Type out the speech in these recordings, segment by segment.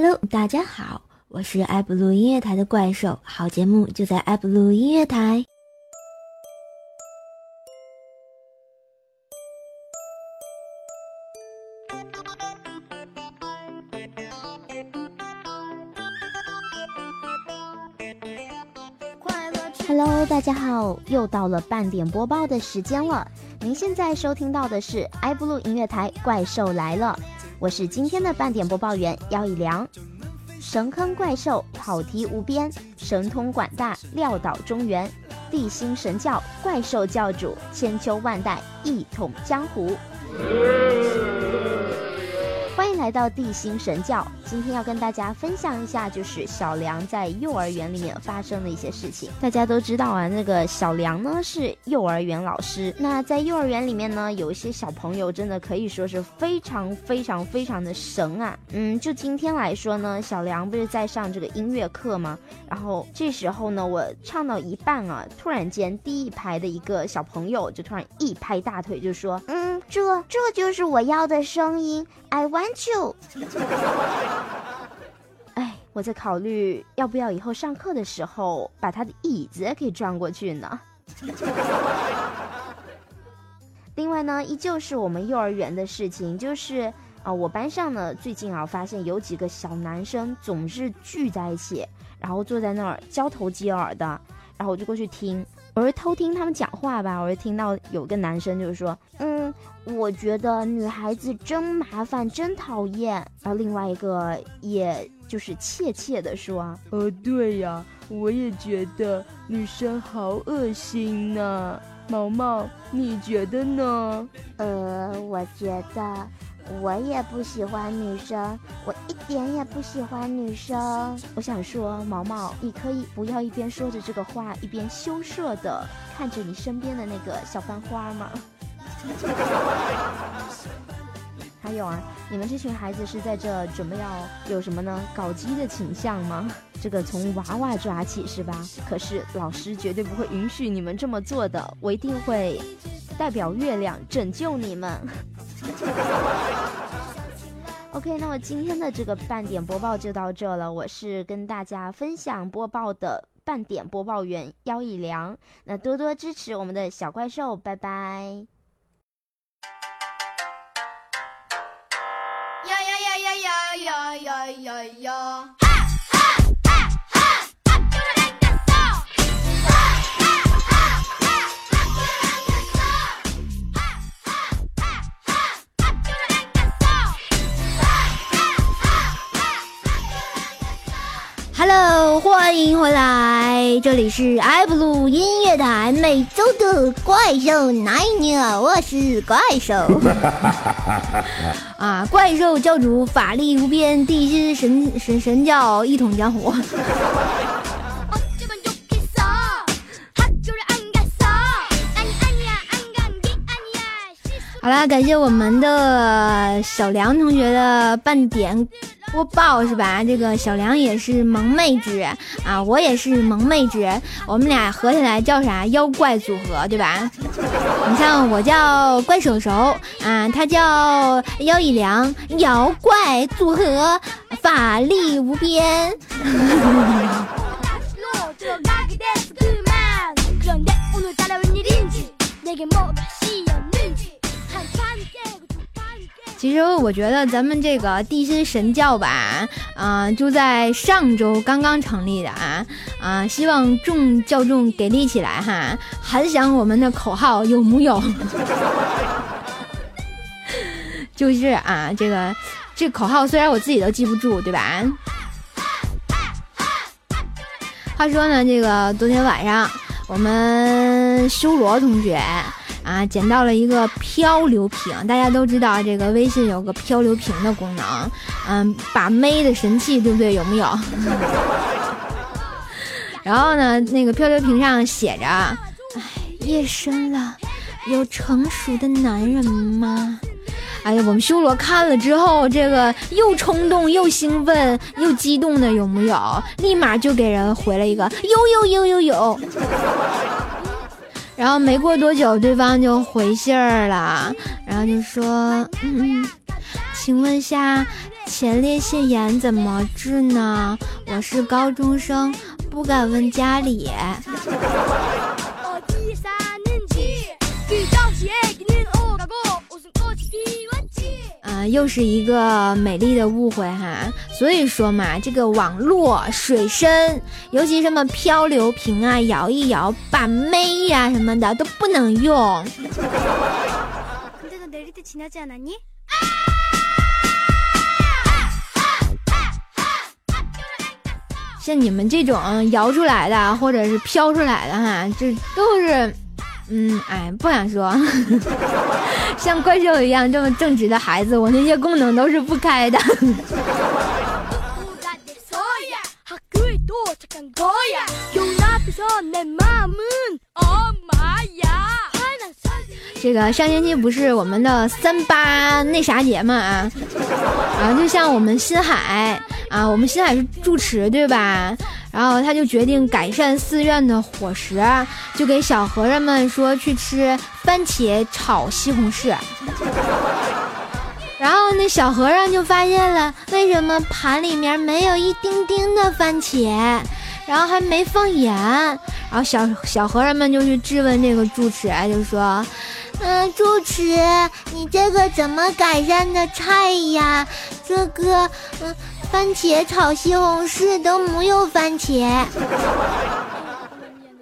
Hello，大家好，我是爱布鲁音乐台的怪兽，好节目就在爱布鲁音乐台。Hello，大家好，又到了半点播报的时间了。您现在收听到的是爱布鲁音乐台《怪兽来了》，我是今天的半点播报员姚以良。神坑怪兽跑题无边，神通广大撂倒中原，地心神教怪兽教主千秋万代一统江湖。来到地心神教。今天要跟大家分享一下，就是小梁在幼儿园里面发生的一些事情。大家都知道啊，那个小梁呢是幼儿园老师。那在幼儿园里面呢，有一些小朋友真的可以说是非常非常非常的神啊。嗯，就今天来说呢，小梁不是在上这个音乐课吗？然后这时候呢，我唱到一半啊，突然间第一排的一个小朋友就突然一拍大腿，就说：“嗯，这这就是我要的声音，I want you。”哎，我在考虑要不要以后上课的时候把他的椅子给转过去呢。另外呢，依旧是我们幼儿园的事情，就是啊，我班上呢最近啊发现有几个小男生总是聚在一起，然后坐在那儿交头接耳的，然后我就过去听，我是偷听他们讲话吧，我就听到有个男生就是说，嗯，我觉得女孩子真麻烦，真讨厌。而另外一个也就是怯怯的说，呃，对呀，我也觉得女生好恶心呢。毛毛，你觉得呢？呃，我觉得我也不喜欢女生，我一点也不喜欢女生。我想说，毛毛，你可以不要一边说着这个话，一边羞涩的看着你身边的那个小班花吗？还有啊，你们这群孩子是在这准备要有什么呢？搞基的倾向吗？这个从娃娃抓起是吧？可是老师绝对不会允许你们这么做的，我一定会代表月亮拯救你们。OK，那么今天的这个半点播报就到这了，我是跟大家分享播报的半点播报员姚以良，那多多支持我们的小怪兽，拜拜。呀呀呀呀呀呀呀呀欢迎回来，这里是 iblu 音乐台每周的怪兽奶牛，我是怪兽。啊，怪兽教主法力无边，地之神神神教一统江湖。好啦，感谢我们的小梁同学的半点。播报，是吧？这个小梁也是萌妹纸啊，我也是萌妹纸，我们俩合起来叫啥？妖怪组合，对吧？你像我叫怪手手啊，他叫妖一良，妖怪组合，法力无边。其实我觉得咱们这个地心神教吧，啊、就在上周刚刚成立的啊啊、希望众教众给力起来哈！喊响我们的口号有木有？就是啊，这个这口号虽然我自己都记不住，对吧？话说呢，这个昨天晚上我们修罗同学啊捡到了一个漂流瓶，大家都知道这个微信有个漂流瓶的功能，嗯，把妹的神器，对不对？有没有？然后呢，那个漂流瓶上写着：“哎，夜深了，有成熟的男人吗？”哎呀，我们修罗看了之后，这个又冲动又兴奋又激动的有木有？立马就给人回了一个有有有有有。然后没过多久，对方就回信儿了，然后就说：“嗯，嗯请问下，前列腺炎怎么治呢？我是高中生，不敢问家里。啊又是一个美丽的误会哈。所以说嘛这个网络水深尤其什么漂流瓶啊摇一摇把妹呀什么的都不能用。像你们这种摇出来的或者是飘出来的哈这都是嗯哎不想说。像怪兽一样这么正直的孩子我那些功能都是不开的。这个上星期不是我们的三八那啥节嘛啊。然后就像我们新海啊我们新海是住持对吧？然后他就决定改善寺院的伙食，就给小和尚们说去吃番茄炒西红柿。然后那小和尚就发现了，为什么盘里面没有一丁丁的番茄，然后还没放盐。然后小小和尚们就去质问这个住持，就说：“嗯，住持，你这个怎么改善的菜呀？这个，嗯，番茄炒西红柿都没有番茄。”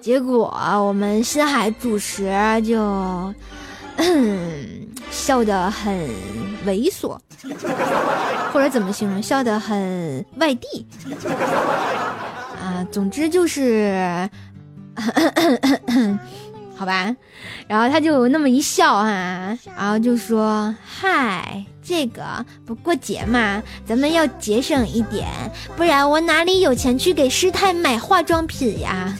结果我们新海主持就 笑得很猥琐，或者怎么形容？笑得很外地啊。总之就是，好吧。然后他就那么一笑啊，然后就说：“嗨，这个不过节嘛，咱们要节省一点，不然我哪里有钱去给师太买化妆品呀？”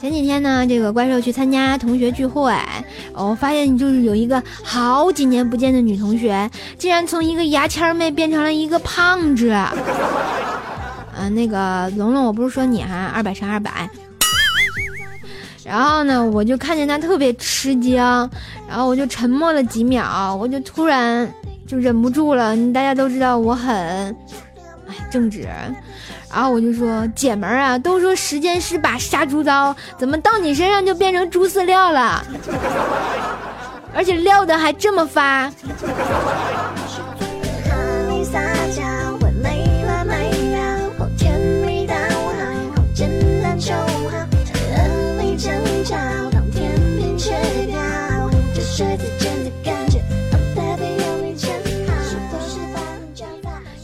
前几天呢，这个怪兽去参加同学聚会，我发现就是有一个好几年不见的女同学，竟然从一个牙签妹变成了一个胖子。啊，那个龙龙，我不是说你哈，二百乘二百。然后呢，我就看见她特别吃惊，然后我就沉默了几秒，我就突然就忍不住了。大家都知道我很，哎，正直。然后我就说：“姐们儿啊，都说时间是把杀猪刀，怎么到你身上就变成猪饲料了？而且料的还这么发。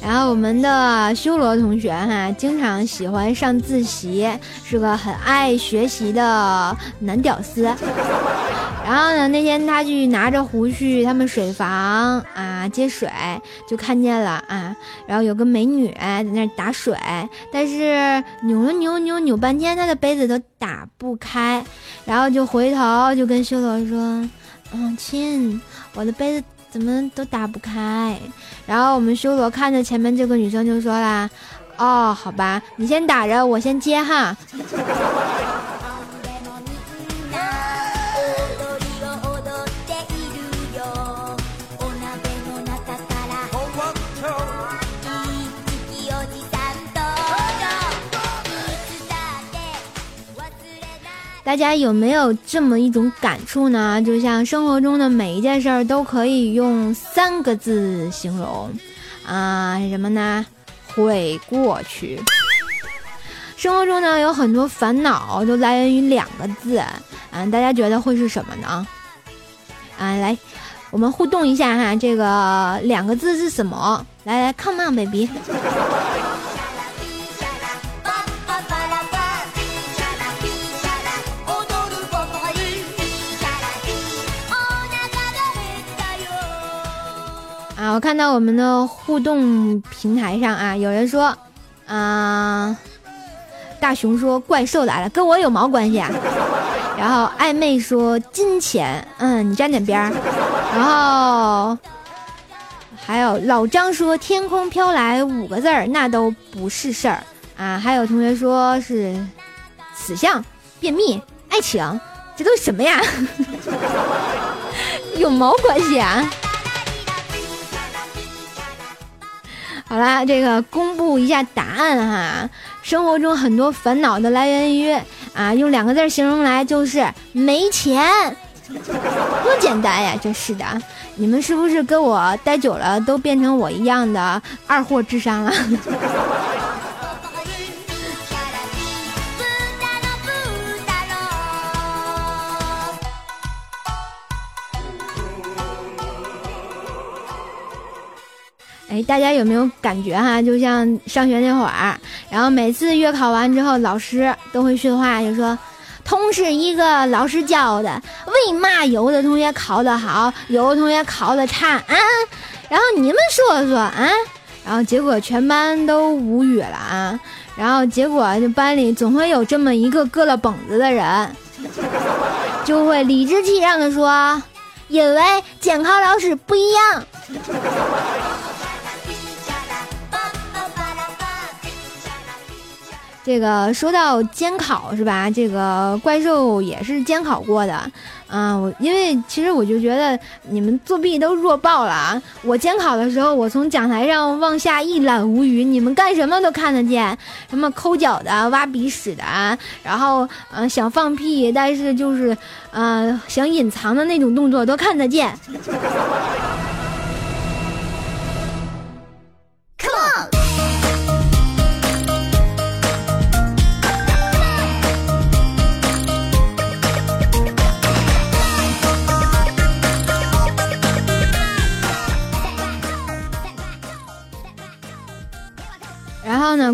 然后我们的修罗同学哈，经常喜欢上自习，是个很爱学习的男屌丝。然后呢，那天他去拿着壶去他们水房啊接水，就看见了啊，然后有个美女在那儿打水，但是扭了扭扭扭半天，他的杯子都打不开，然后就回头就跟修罗说：“嗯，亲，我的杯子怎么都打不开？”然后我们修罗看着前面这个女生就说啦：“哦，好吧，你先打着，我先接哈。”大家有没有这么一种感触呢？就像生活中的每一件事儿都可以用三个字形容，啊、什么呢？会过去。生活中呢，有很多烦恼都来源于两个字，嗯、大家觉得会是什么呢？啊，来，我们互动一下哈，这个两个字是什么？来来，come on baby。啊，我看到我们的互动平台上啊，有人说，啊、大熊说怪兽来了，跟我有毛关系啊？然后暧昧说金钱，嗯，你沾点边儿。然后还有老张说“天空飘来”五个字儿，那都不是事儿啊。还有同学说是死相、便秘、爱情，这都什么呀？有毛关系啊？好啦，这个公布一下答案哈。生活中很多烦恼的来源于啊，用两个字形容来就是没钱，多简单呀！真是的，你们是不是跟我待久了都变成我一样的二货智商了？哎，大家有没有感觉哈？就像上学那会儿，然后每次月考完之后，老师都会训话，就说：“通是一个老师教的，为嘛有的同学考得好，有的同学考得差啊？然后你们说说啊？然后结果全班都无语了啊！然后结果就班里总会有这么一个割了膀子的人，就会理直气壮的说：因为监考老师不一样。”这个说到监考是吧？这个怪兽也是监考过的，嗯，我因为其实我就觉得你们作弊都弱爆了啊！我监考的时候，我从讲台上往下一览无余，你们干什么都看得见，什么抠脚的、挖鼻屎的，然后嗯想放屁，但是就是嗯想隐藏的那种动作都看得见。Come on.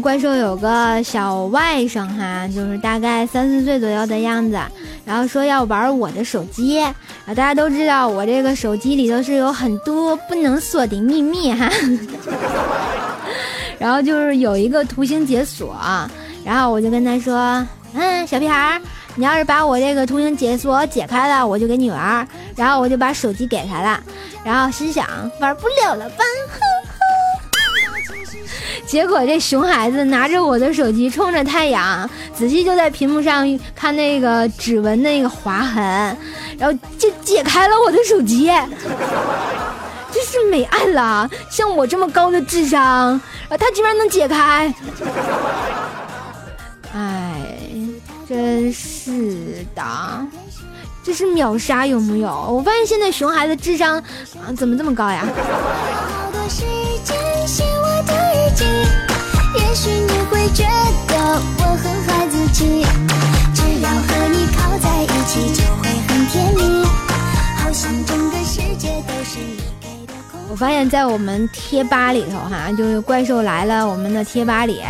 怪兽有个小外甥哈，就是大概三四岁左右的样子，然后说要玩我的手机。啊，大家都知道我这个手机里头是有很多不能说的秘密哈。然后就是有一个图形解锁，然后我就跟他说：“嗯，小屁孩，你要是把我这个图形解锁解开了，我就给你玩。”然后我就把手机给他了，然后心想玩不了了吧。结果这熊孩子拿着我的手机，冲着太阳，仔细就在屏幕上看那个指纹那个划痕，然后就解开了我的手机，真是没爱了！像我这么高的智商，他居然能解开，哎，真是的，这是秒杀有木有？我发现现在熊孩子智商，怎么这么高呀？也许你会觉得我很孩子气，只要和你靠在一起就会很甜蜜，好像整个世界都是你给的空。我发现，在我们贴吧里头，哈，就是怪兽来了，我们的贴吧里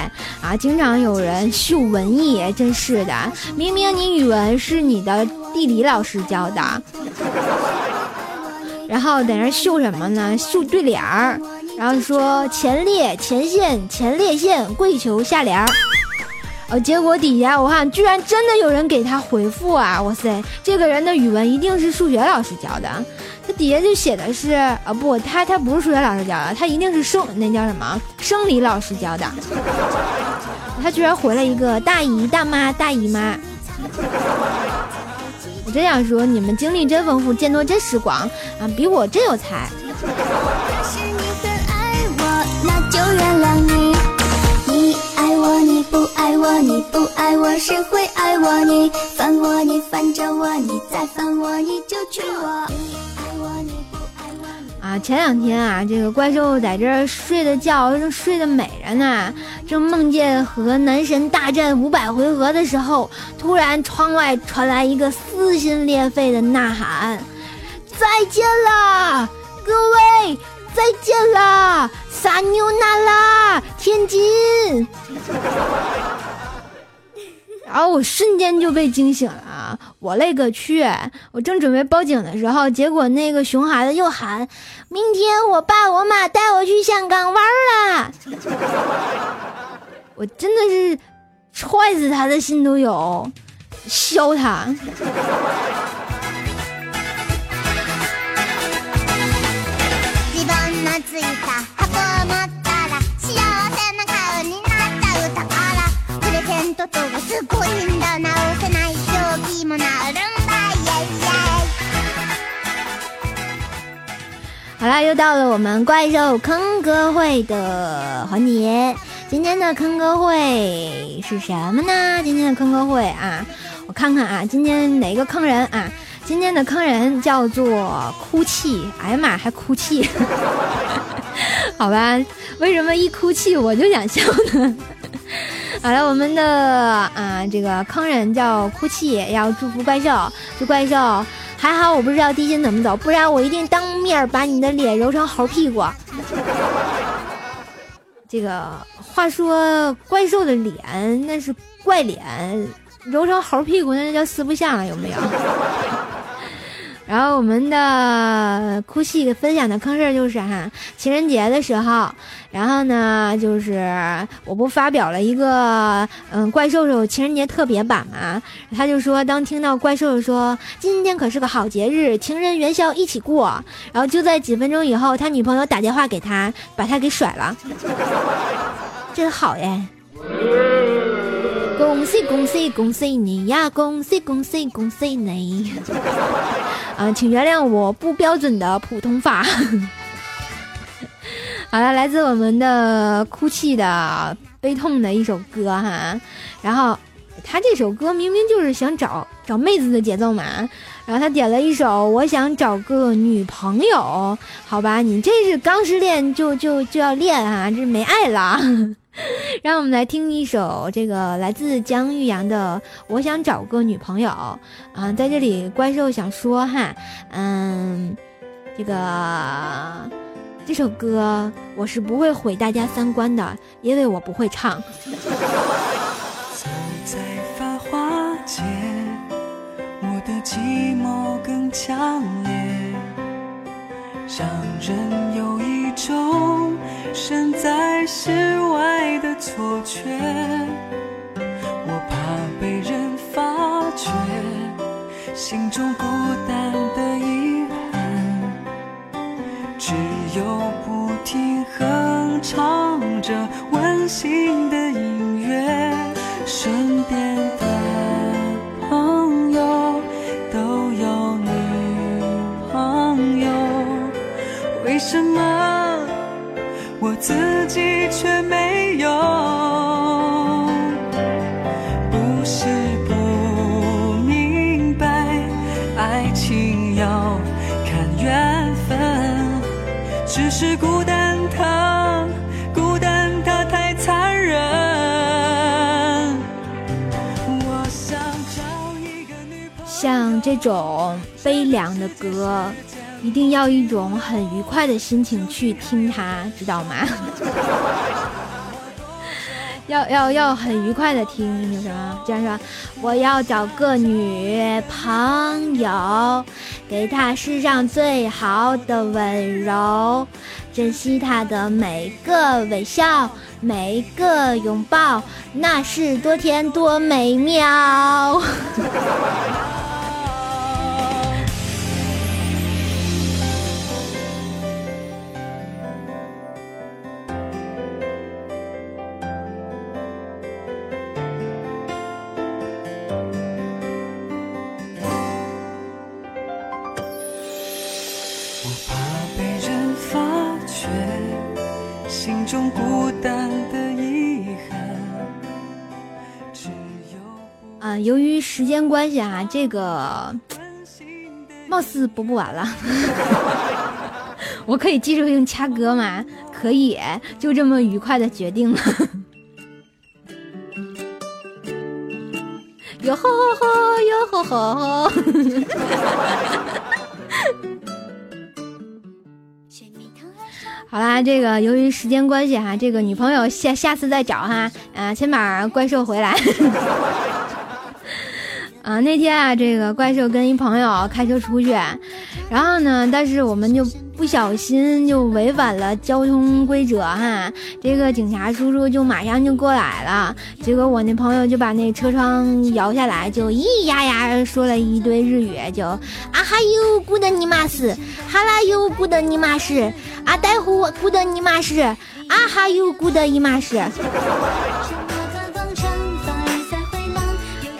啊，经常有人秀文艺，真是的。明明你语文是你的地理老师教的，然后在那秀什么呢？秀对联儿。然后说前列前线前列腺跪求下联儿，呃，结果底下我看居然真的有人给他回复啊！哇塞，这个人的语文一定是数学老师教的，他底下就写的是啊不，他他不是数学老师教的，他一定是生那叫什么生理老师教的，他居然回了一个大姨大妈大姨妈。我真想说，你们经历真丰富，见多真识广啊，比我真有才。那就原谅你。你爱我，你不爱我，你不爱我，谁会爱我？你烦我，你烦着我，你再烦我，你就娶我。你爱我，你不爱我。啊，前两天啊，这个怪兽在这睡的觉，正睡得美着呢，正梦见和男神大战五百回合的时候，突然窗外传来一个撕心裂肺的呐喊：“再见啦，各位！”再见啦，撒牛那拉，天津。然后我瞬间就被惊醒了，我勒个去！我正准备报警的时候，结果那个熊孩子又喊：“明天我爸我妈带我去香港玩了！” 我真的是踹死他的心都有，削他。コインだ直せない正気もなるんだイェイイェイ好啦，又到了我们怪兽坑歌会的环节。今天的坑歌会是什么呢？今天的坑歌会啊，我看看啊，今天哪个坑人啊？今天的坑人叫做哭泣。哎呀妈，还哭泣？好吧，为什么一哭泣我就想笑呢？ 好了，我们的啊这个坑人叫哭泣，要祝福怪兽，祝怪兽还好我不知道地心怎么走，不然我一定当面把你的脸揉成猴屁股。这个话说，怪兽的脸那是怪脸，揉成猴屁股那就叫四不像了，有没有？然后我们的哭戏分享的坑事儿就是哈，情人节的时候，然后呢，就是我不发表了一个嗯怪兽兽情人节特别版嘛，他就说当听到怪兽兽说今天可是个好节日，情人元宵一起过，然后就在几分钟以后，他女朋友打电话给他，把他给甩了，真好耶！恭喜恭喜恭喜你呀！恭喜恭喜恭喜你！啊，请原谅我不标准的普通话。好了，来自我们的哭泣的悲痛的一首歌哈，然后他这首歌明明就是想找找妹子的节奏嘛，然后他点了一首我想找个女朋友，好吧，你这是刚失恋就就就要恋啊，这没爱了。让我们来听一首这个来自姜玉阳的《我想找个女朋友》啊，在这里怪兽想说哈，嗯，这个这首歌我是不会毁大家三观的，因为我不会唱。走在繁华街，我的寂寞更强烈，让人有一种身在世外错觉。我怕被人发觉，心中孤单的遗憾。只有不停哼唱着温馨的音乐，身边的朋友都有女朋友，为什么我自己却没像这种悲凉的歌，一定要一种很愉快的心情去听它，知道吗？要要要很愉快的听，就什么？这样说，我要找个女朋友，给她世上最好的温柔，珍惜她的每个微笑，每个拥抱，那是多甜多美妙。孤单的遗憾，只有啊、由于时间关系啊，这个貌似播不完了。我可以继续用掐歌吗？可以，就这么愉快的决定了。哟吼吼吼，哟吼吼吼好啦，这个由于时间关系哈，这个女朋友下下次再找哈，啊、先把怪兽回来。啊，那天啊，这个怪兽跟一朋友开车出去，然后呢，但是我们就不小心就违反了交通规则哈，这个警察叔叔就马上就过来了，结果我那朋友就把那车窗摇下来，就咿呀呀说了一堆日语，就啊哈哟 good 尼玛斯，哈拉哟 good 尼玛斯，啊呆呼咕的尼玛斯，啊哈哟咕的尼玛斯。看风尘，风雨再回浪，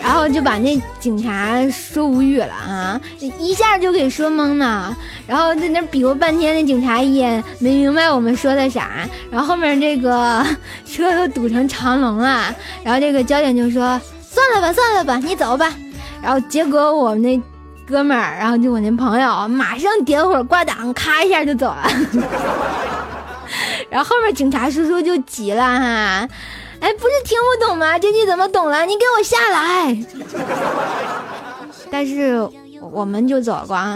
然后就把那警察说无语了啊，一下就给说懵了。然后在那比划半天，那警察也没明白我们说的啥。然后后面这个 车都堵成长龙了，然后这个交警就说：“算了吧，算了吧，你走吧。”然后结果我们那哥们儿，然后就我那朋友，马上点火挂档，咔一下就走了。然后后面警察叔叔就急了哈，哎，不是听不懂吗？这句怎么懂了？你给我下来！但是我们就走光。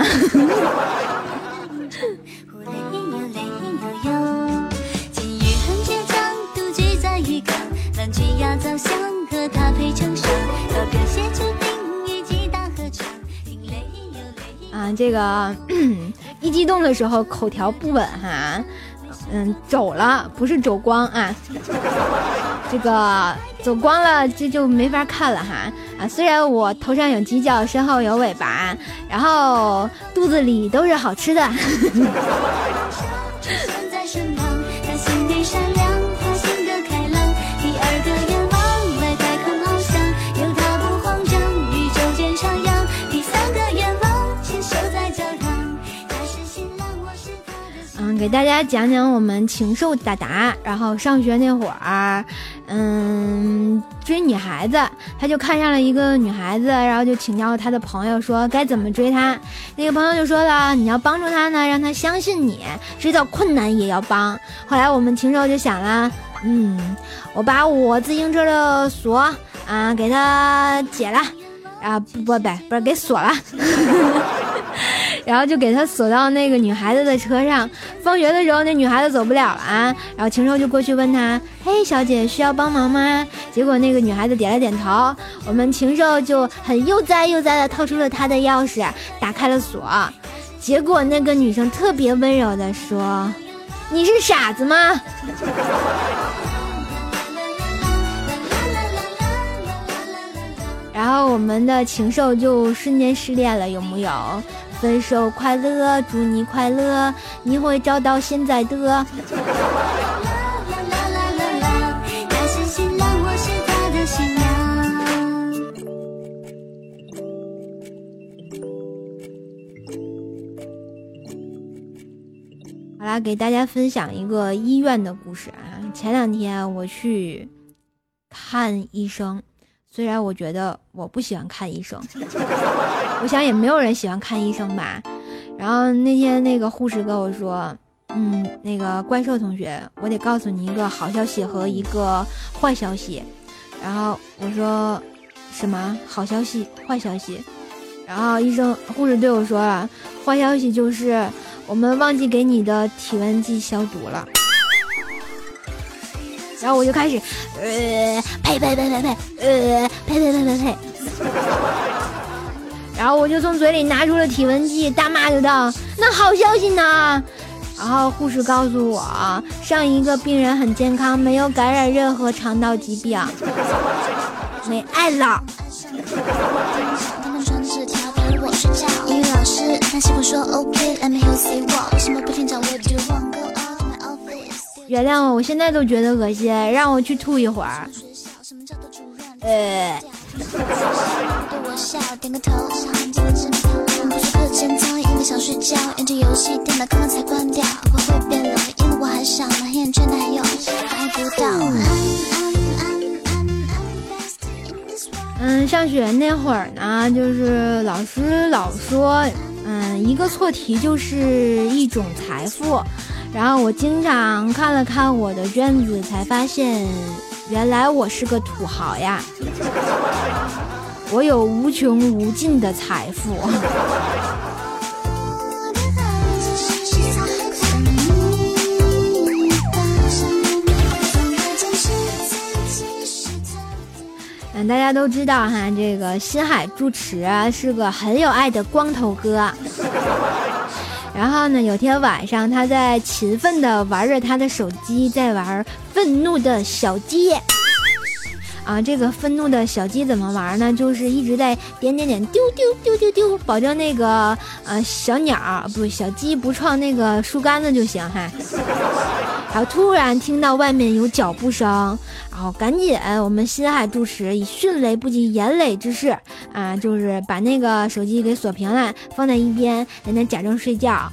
这个一激动的时候口条不稳哈，嗯，走了不是走光啊，这个走光了这就没法看了哈啊！虽然我头上有犄角，身后有尾巴，然后肚子里都是好吃的。给大家讲讲我们禽兽达达，然后上学那会儿，嗯，追女孩子，他就看上了一个女孩子，然后就请教他的朋友说该怎么追她。那个朋友就说了，你要帮助她呢，让她相信你，知道困难也要帮。后来我们禽兽就想了，嗯，我把我自行车的锁啊给他解了，啊不不不不是给锁了。然后就给他锁到那个女孩子的车上。放学的时候，那女孩子走不了了啊，然后禽兽就过去问她：“嘿，小姐，需要帮忙吗？”结果那个女孩子点了点头。我们禽兽就很悠哉悠哉的掏出了她的钥匙，打开了锁。结果那个女生特别温柔的说：“你是傻子吗？” 然后我们的禽兽就瞬间失恋了，有木有？分手快乐，祝你快乐，你会找到现在的。啦啦啦啦啦，他是新郎，我是他的新娘。好啦，给大家分享一个医院的故事啊。前两天我去看医生，虽然我觉得我不喜欢看医生，我想也没有人喜欢看医生吧。然后那天那个护士跟我说，嗯，那个怪兽同学，我得告诉你一个好消息和一个坏消息。然后我说什么好消息、坏消息？然后医生护士对我说了，坏消息就是我们忘记给你的体温计消毒了。然后我就开始，呃，呸呸呸呸呸，呃，呸呸呸呸呸。然后我就从嘴里拿出了体温计，大骂就道：“那好消息呢？”然后护士告诉我，上一个病人很健康，没有感染任何肠道疾病，没爱了。为什么不听讲 Where do you 原谅我，我现在都觉得恶心，让我去吐一会儿。呃。嗯，上学那会儿呢，就是老师老说，嗯，一个错题就是一种财富。然后我经常看了看我的卷子，才发现，原来我是个土豪呀！我有无穷无尽的财富。嗯，大家都知道哈，这个新海住持是个很有爱的光头哥。然后呢，有天晚上他在勤奋地玩着他的手机，在玩愤怒的小鸡。啊，这个愤怒的小鸡怎么玩呢？就是一直在点点点丢丢丢丢丢，保证那个呃小鸟不小鸡不撞那个树干子就行哈。然后突然听到外面有脚步声，然后赶紧我们心海住持以迅雷不及掩耳之势啊，就是把那个手机给锁屏了，放在一边，在那假装睡觉。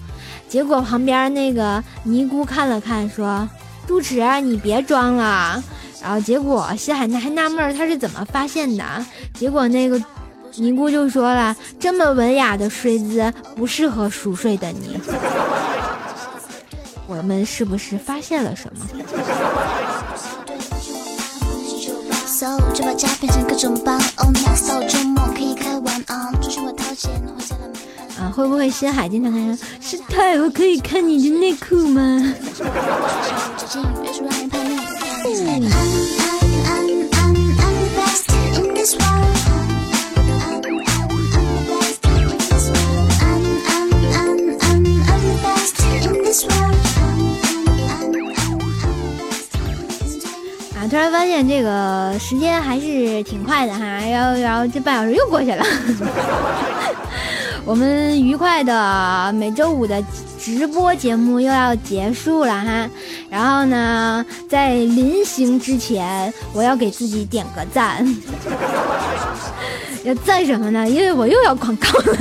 结果旁边那个尼姑看了看，说：“住持，你别装了。”然后结果西海那还纳闷他是怎么发现的，结果那个尼姑就说了：“这么文雅的睡姿不适合熟睡的你。” 我们是不是发现了什么？搜就把家变成各种包，Oh my so 周末可以开玩啊，出去我掏钱，回家了没啊，会不会深海经常跟人说：“师太，我可以看你的内裤吗突然发现这个时间还是挺快的哈，然后然后这半小时又过去了。我们愉快的每周五的直播节目又要结束了哈，然后呢，在临行之前，我要给自己点个赞。要赞什么呢？因为我又要广告了。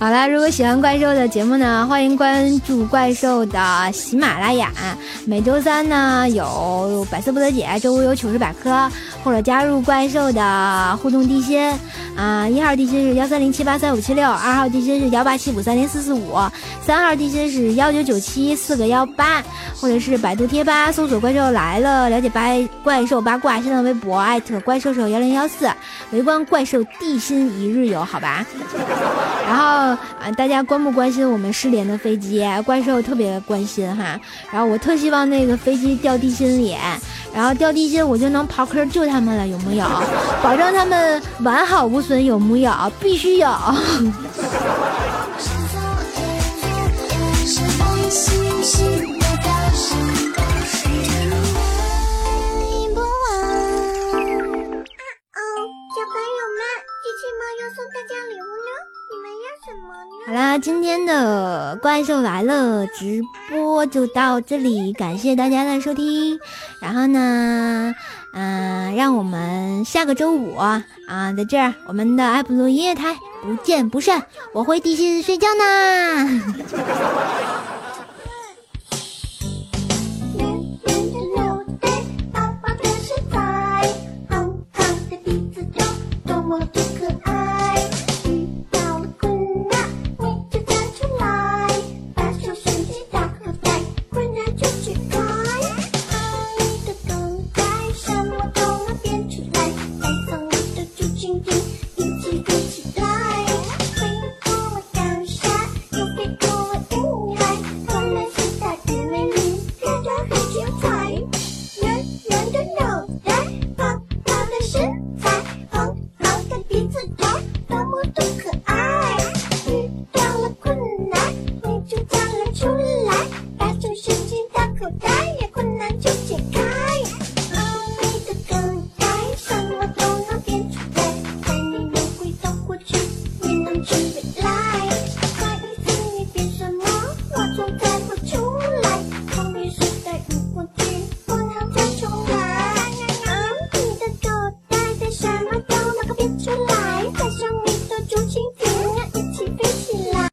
好啦，如果喜欢怪兽的节目呢，欢迎关注怪兽的喜马拉雅。每周三呢有百思不得解，周五有糗事百科，或者加入怪兽的互动地心。啊、一号地心是幺三零七八三五七六，二号地心是幺八七五三零四四五，三号地心是幺九九七四个幺八，或者是百度贴吧搜索“怪兽来了”，了解八怪兽八卦，新浪微博艾特怪兽手幺零幺四，围观怪兽地心一日游，好吧？然后啊，大家关不关心我们失联的飞机？怪兽特别关心哈。然后我特希望那个飞机掉地心里，然后掉地心我就能刨坑救他们了，有木有？保证他们完好无损，有木有？必须有。是放星星的高声，听不完。哦，小朋友们，机器猫要送大家礼物呢，你们要什么呢？好啦，今天的怪兽来了直播就到这里，感谢大家的收听。然后呢，嗯、让我们下个周五啊，在这儿我们的爱普罗音乐台不见不散。我会地心睡觉呢。